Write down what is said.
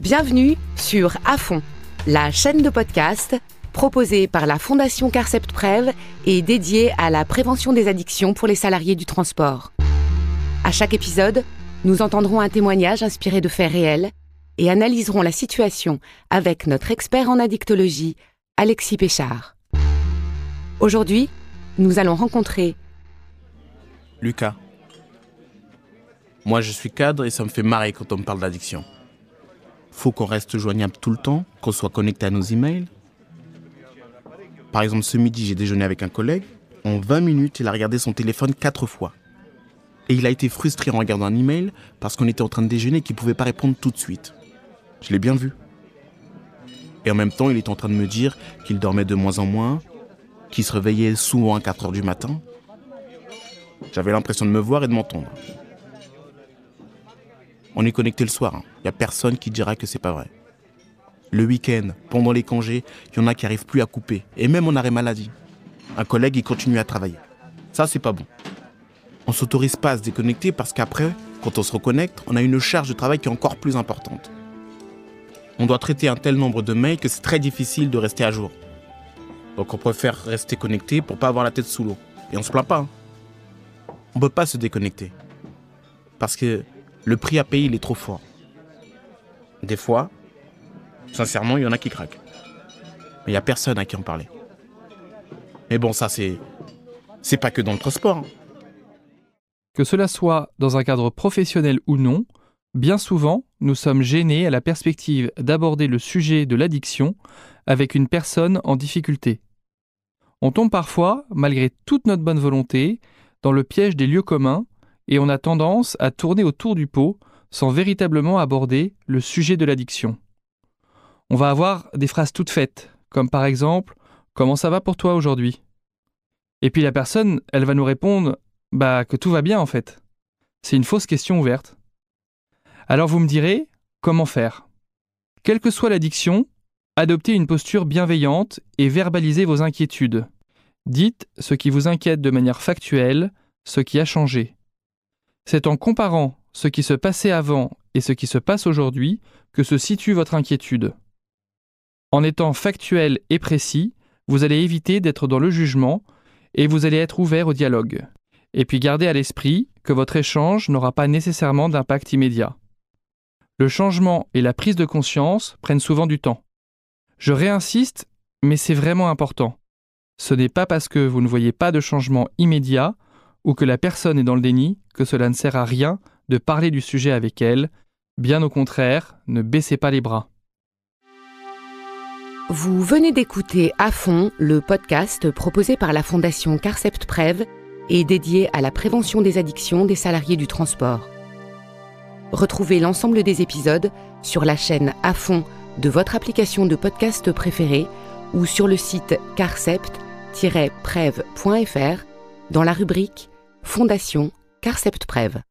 Bienvenue sur À fond, la chaîne de podcast proposée par la Fondation Carcept Prev et dédiée à la prévention des addictions pour les salariés du transport. À chaque épisode, nous entendrons un témoignage inspiré de faits réels et analyserons la situation avec notre expert en addictologie, Alexis Péchard. Aujourd'hui, nous allons rencontrer Lucas. Moi, je suis cadre et ça me fait marrer quand on me parle d'addiction faut qu'on reste joignable tout le temps, qu'on soit connecté à nos emails. Par exemple, ce midi, j'ai déjeuné avec un collègue. En 20 minutes, il a regardé son téléphone quatre fois. Et il a été frustré en regardant un email parce qu'on était en train de déjeuner et qu'il ne pouvait pas répondre tout de suite. Je l'ai bien vu. Et en même temps, il est en train de me dire qu'il dormait de moins en moins, qu'il se réveillait souvent à 4 heures du matin. J'avais l'impression de me voir et de m'entendre. On est connecté le soir. Il hein. n'y a personne qui dira que c'est pas vrai. Le week-end, pendant les congés, il y en a qui n'arrivent plus à couper. Et même en arrêt maladie. Un collègue, il continue à travailler. Ça, c'est pas bon. On s'autorise pas à se déconnecter parce qu'après, quand on se reconnecte, on a une charge de travail qui est encore plus importante. On doit traiter un tel nombre de mails que c'est très difficile de rester à jour. Donc on préfère rester connecté pour pas avoir la tête sous l'eau. Et on se plaint pas. Hein. On peut pas se déconnecter. Parce que le prix à payer, il est trop fort. Des fois, sincèrement, il y en a qui craquent. Mais il n'y a personne à qui en parler. Mais bon, ça, c'est. C'est pas que dans le transport. Hein. Que cela soit dans un cadre professionnel ou non, bien souvent, nous sommes gênés à la perspective d'aborder le sujet de l'addiction avec une personne en difficulté. On tombe parfois, malgré toute notre bonne volonté, dans le piège des lieux communs et on a tendance à tourner autour du pot sans véritablement aborder le sujet de l'addiction. On va avoir des phrases toutes faites, comme par exemple Comment ça va pour toi aujourd'hui? Et puis la personne, elle va nous répondre Bah que tout va bien en fait. C'est une fausse question ouverte. Alors vous me direz Comment faire? Quelle que soit l'addiction, adoptez une posture bienveillante et verbalisez vos inquiétudes. Dites ce qui vous inquiète de manière factuelle, ce qui a changé. C'est en comparant ce qui se passait avant et ce qui se passe aujourd'hui que se situe votre inquiétude. En étant factuel et précis, vous allez éviter d'être dans le jugement et vous allez être ouvert au dialogue. Et puis gardez à l'esprit que votre échange n'aura pas nécessairement d'impact immédiat. Le changement et la prise de conscience prennent souvent du temps. Je réinsiste, mais c'est vraiment important. Ce n'est pas parce que vous ne voyez pas de changement immédiat ou que la personne est dans le déni que cela ne sert à rien de parler du sujet avec elle. Bien au contraire, ne baissez pas les bras. Vous venez d'écouter à fond le podcast proposé par la Fondation Carcept Prev et dédié à la prévention des addictions des salariés du transport. Retrouvez l'ensemble des épisodes sur la chaîne à fond de votre application de podcast préférée ou sur le site carcept-prev.fr dans la rubrique Fondation Carcept Prev.